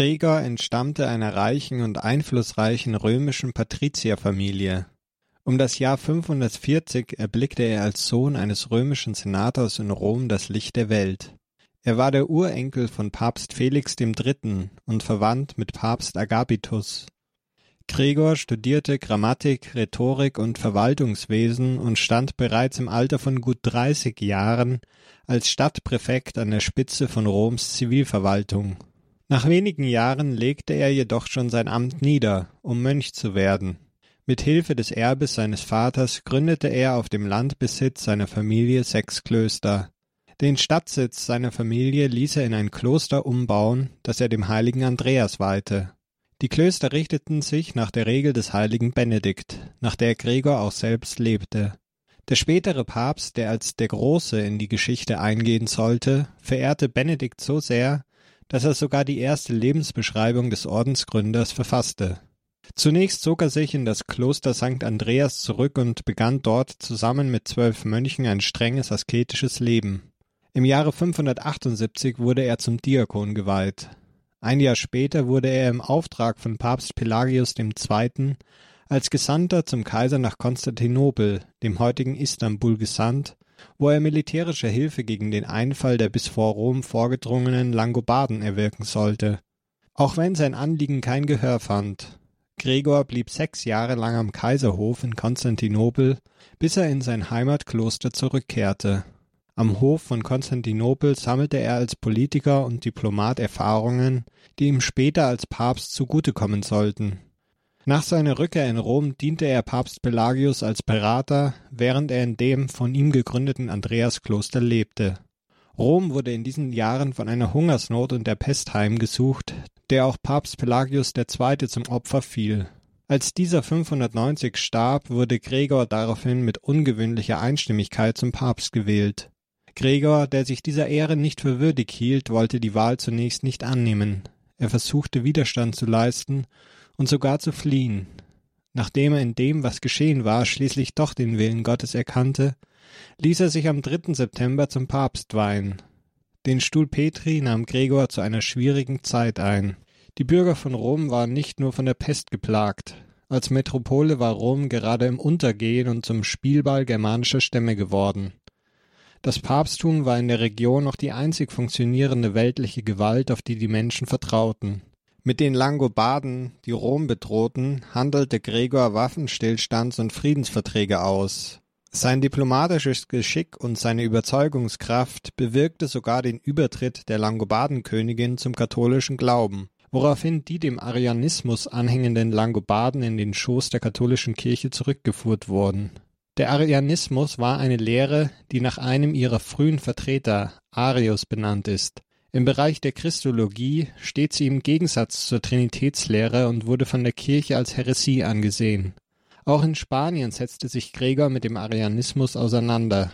Gregor entstammte einer reichen und einflussreichen römischen Patrizierfamilie. Um das Jahr 540 erblickte er als Sohn eines römischen Senators in Rom das Licht der Welt. Er war der Urenkel von Papst Felix III. und verwandt mit Papst Agapitus. Gregor studierte Grammatik, Rhetorik und Verwaltungswesen und stand bereits im Alter von gut 30 Jahren als Stadtpräfekt an der Spitze von Roms Zivilverwaltung. Nach wenigen Jahren legte er jedoch schon sein Amt nieder, um Mönch zu werden. Mit Hilfe des Erbes seines Vaters gründete er auf dem Landbesitz seiner Familie sechs Klöster. Den Stadtsitz seiner Familie ließ er in ein Kloster umbauen, das er dem heiligen Andreas weihte. Die Klöster richteten sich nach der Regel des heiligen Benedikt, nach der Gregor auch selbst lebte. Der spätere Papst, der als der Große in die Geschichte eingehen sollte, verehrte Benedikt so sehr, dass er sogar die erste Lebensbeschreibung des Ordensgründers verfasste. Zunächst zog er sich in das Kloster St. Andreas zurück und begann dort zusammen mit zwölf Mönchen ein strenges asketisches Leben. Im Jahre 578 wurde er zum Diakon geweiht. Ein Jahr später wurde er im Auftrag von Papst Pelagius II. als Gesandter zum Kaiser nach Konstantinopel, dem heutigen Istanbul, gesandt, wo er militärische Hilfe gegen den Einfall der bis vor Rom vorgedrungenen Langobarden erwirken sollte. Auch wenn sein Anliegen kein Gehör fand. Gregor blieb sechs Jahre lang am Kaiserhof in Konstantinopel, bis er in sein Heimatkloster zurückkehrte. Am Hof von Konstantinopel sammelte er als Politiker und Diplomat Erfahrungen, die ihm später als Papst zugutekommen sollten. Nach seiner Rückkehr in Rom diente er Papst Pelagius als Berater, während er in dem von ihm gegründeten Andreaskloster lebte. Rom wurde in diesen Jahren von einer Hungersnot und der Pest heimgesucht, der auch Papst Pelagius II. zum Opfer fiel. Als dieser 590 starb, wurde Gregor daraufhin mit ungewöhnlicher Einstimmigkeit zum Papst gewählt. Gregor, der sich dieser Ehre nicht für würdig hielt, wollte die Wahl zunächst nicht annehmen. Er versuchte Widerstand zu leisten und sogar zu fliehen. Nachdem er in dem, was geschehen war, schließlich doch den Willen Gottes erkannte, ließ er sich am 3. September zum Papst weihen. Den Stuhl Petri nahm Gregor zu einer schwierigen Zeit ein. Die Bürger von Rom waren nicht nur von der Pest geplagt. Als Metropole war Rom gerade im Untergehen und zum Spielball germanischer Stämme geworden. Das Papsttum war in der Region noch die einzig funktionierende weltliche Gewalt, auf die die Menschen vertrauten. Mit den Langobarden, die Rom bedrohten, handelte Gregor Waffenstillstands- und Friedensverträge aus. Sein diplomatisches Geschick und seine Überzeugungskraft bewirkte sogar den Übertritt der Langobardenkönigin zum katholischen Glauben, woraufhin die dem Arianismus anhängenden Langobarden in den Schoß der katholischen Kirche zurückgeführt wurden der Arianismus war eine Lehre, die nach einem ihrer frühen Vertreter, Arius, benannt ist. Im Bereich der Christologie steht sie im Gegensatz zur Trinitätslehre und wurde von der Kirche als Häresie angesehen. Auch in Spanien setzte sich Gregor mit dem Arianismus auseinander.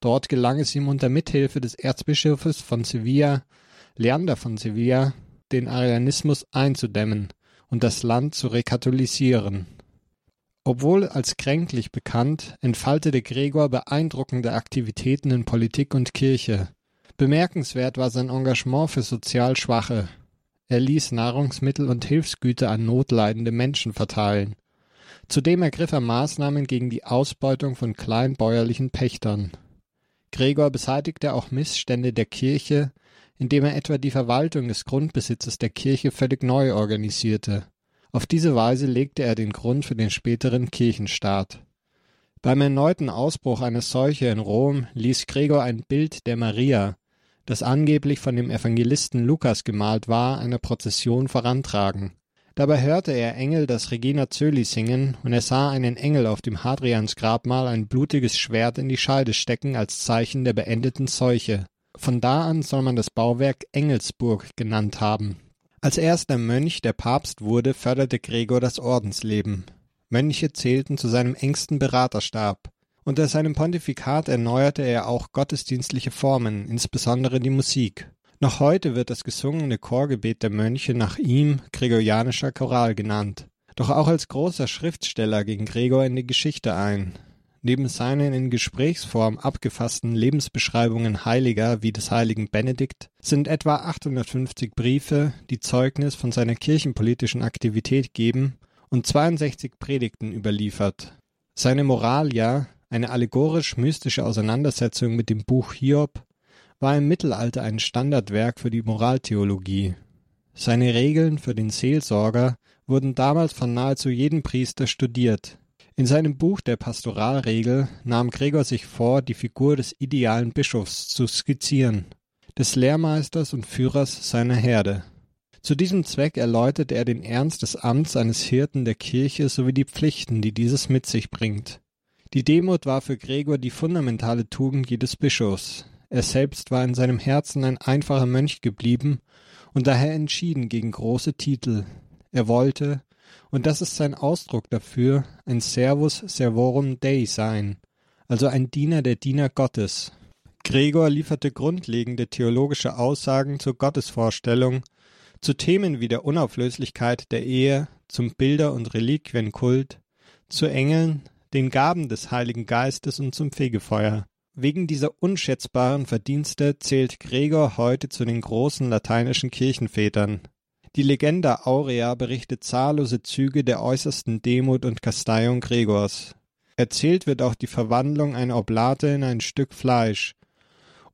Dort gelang es ihm unter Mithilfe des Erzbischofes von Sevilla, Leander von Sevilla, den Arianismus einzudämmen und das Land zu rekatholisieren obwohl als kränklich bekannt, entfaltete Gregor beeindruckende Aktivitäten in Politik und Kirche. Bemerkenswert war sein Engagement für sozial Schwache. Er ließ Nahrungsmittel und Hilfsgüter an notleidende Menschen verteilen. Zudem ergriff er Maßnahmen gegen die Ausbeutung von kleinbäuerlichen Pächtern. Gregor beseitigte auch Missstände der Kirche, indem er etwa die Verwaltung des Grundbesitzes der Kirche völlig neu organisierte. Auf diese Weise legte er den Grund für den späteren Kirchenstaat. Beim erneuten Ausbruch einer Seuche in Rom ließ Gregor ein Bild der Maria, das angeblich von dem Evangelisten Lukas gemalt war, einer Prozession vorantragen. Dabei hörte er Engel das Regina Zöli singen, und er sah einen Engel auf dem Hadriansgrabmal ein blutiges Schwert in die Scheide stecken als Zeichen der beendeten Seuche. Von da an soll man das Bauwerk Engelsburg genannt haben. Als erster Mönch der Papst wurde, förderte Gregor das Ordensleben. Mönche zählten zu seinem engsten Beraterstab. Unter seinem Pontifikat erneuerte er auch gottesdienstliche Formen, insbesondere die Musik. Noch heute wird das gesungene Chorgebet der Mönche nach ihm Gregorianischer Choral genannt. Doch auch als großer Schriftsteller ging Gregor in die Geschichte ein. Neben seinen in Gesprächsform abgefassten Lebensbeschreibungen Heiliger wie des heiligen Benedikt sind etwa 850 Briefe, die Zeugnis von seiner kirchenpolitischen Aktivität geben, und 62 Predigten überliefert. Seine Moralia, eine allegorisch-mystische Auseinandersetzung mit dem Buch Hiob, war im Mittelalter ein Standardwerk für die Moraltheologie. Seine Regeln für den Seelsorger wurden damals von nahezu jedem Priester studiert. In seinem Buch der Pastoralregel nahm Gregor sich vor, die Figur des idealen Bischofs zu skizzieren, des Lehrmeisters und Führers seiner Herde. Zu diesem Zweck erläutert er den Ernst des Amts eines Hirten der Kirche sowie die Pflichten, die dieses mit sich bringt. Die Demut war für Gregor die fundamentale Tugend jedes Bischofs. Er selbst war in seinem Herzen ein einfacher Mönch geblieben und daher entschieden gegen große Titel. Er wollte, und das ist sein Ausdruck dafür, ein Servus Servorum Dei sein, also ein Diener der Diener Gottes. Gregor lieferte grundlegende theologische Aussagen zur Gottesvorstellung, zu Themen wie der Unauflöslichkeit der Ehe, zum Bilder- und Reliquienkult, zu Engeln, den Gaben des Heiligen Geistes und zum Fegefeuer. Wegen dieser unschätzbaren Verdienste zählt Gregor heute zu den großen lateinischen Kirchenvätern. Die Legenda Aurea berichtet zahllose Züge der äußersten Demut und Kasteiung Gregors. Erzählt wird auch die Verwandlung einer Oblate in ein Stück Fleisch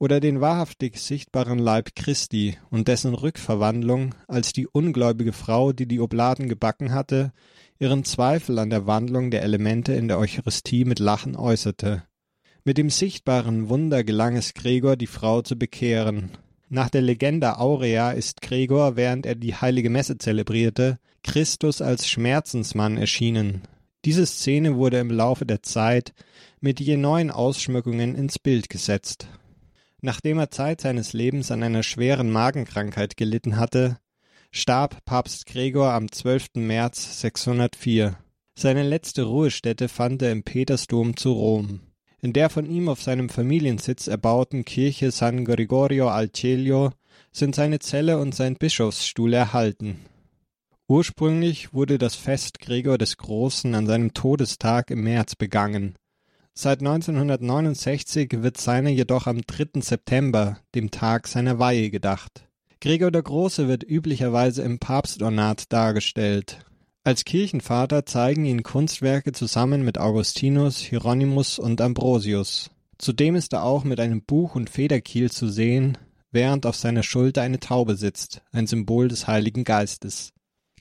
oder den wahrhaftig sichtbaren Leib Christi und dessen Rückverwandlung, als die ungläubige Frau, die die Oblaten gebacken hatte, ihren Zweifel an der Wandlung der Elemente in der Eucharistie mit Lachen äußerte. Mit dem sichtbaren Wunder gelang es Gregor, die Frau zu bekehren. Nach der Legende Aurea ist Gregor, während er die heilige Messe zelebrierte, Christus als Schmerzensmann erschienen. Diese Szene wurde im Laufe der Zeit mit je neuen Ausschmückungen ins Bild gesetzt. Nachdem er Zeit seines Lebens an einer schweren Magenkrankheit gelitten hatte, starb Papst Gregor am 12. März 604. Seine letzte Ruhestätte fand er im Petersdom zu Rom. In der von ihm auf seinem Familiensitz erbauten Kirche San Gregorio al Cielo sind seine Zelle und sein Bischofsstuhl erhalten. Ursprünglich wurde das Fest Gregor des Großen an seinem Todestag im März begangen. Seit 1969 wird seiner jedoch am 3. September, dem Tag seiner Weihe, gedacht. Gregor der Große wird üblicherweise im Papstornat dargestellt. Als Kirchenvater zeigen ihn Kunstwerke zusammen mit Augustinus, Hieronymus und Ambrosius. Zudem ist er auch mit einem Buch und Federkiel zu sehen, während auf seiner Schulter eine Taube sitzt, ein Symbol des Heiligen Geistes.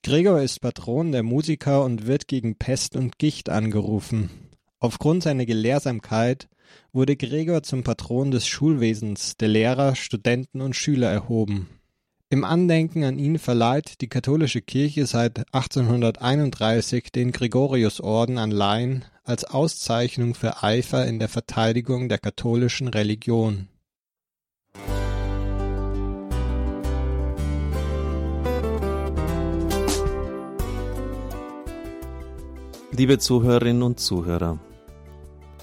Gregor ist Patron der Musiker und wird gegen Pest und Gicht angerufen. Aufgrund seiner Gelehrsamkeit wurde Gregor zum Patron des Schulwesens, der Lehrer, Studenten und Schüler erhoben. Im Andenken an ihn verleiht die katholische Kirche seit 1831 den Gregoriusorden an Laien als Auszeichnung für Eifer in der Verteidigung der katholischen Religion. Liebe Zuhörerinnen und Zuhörer,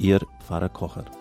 Ihr Pfarrer Kocher.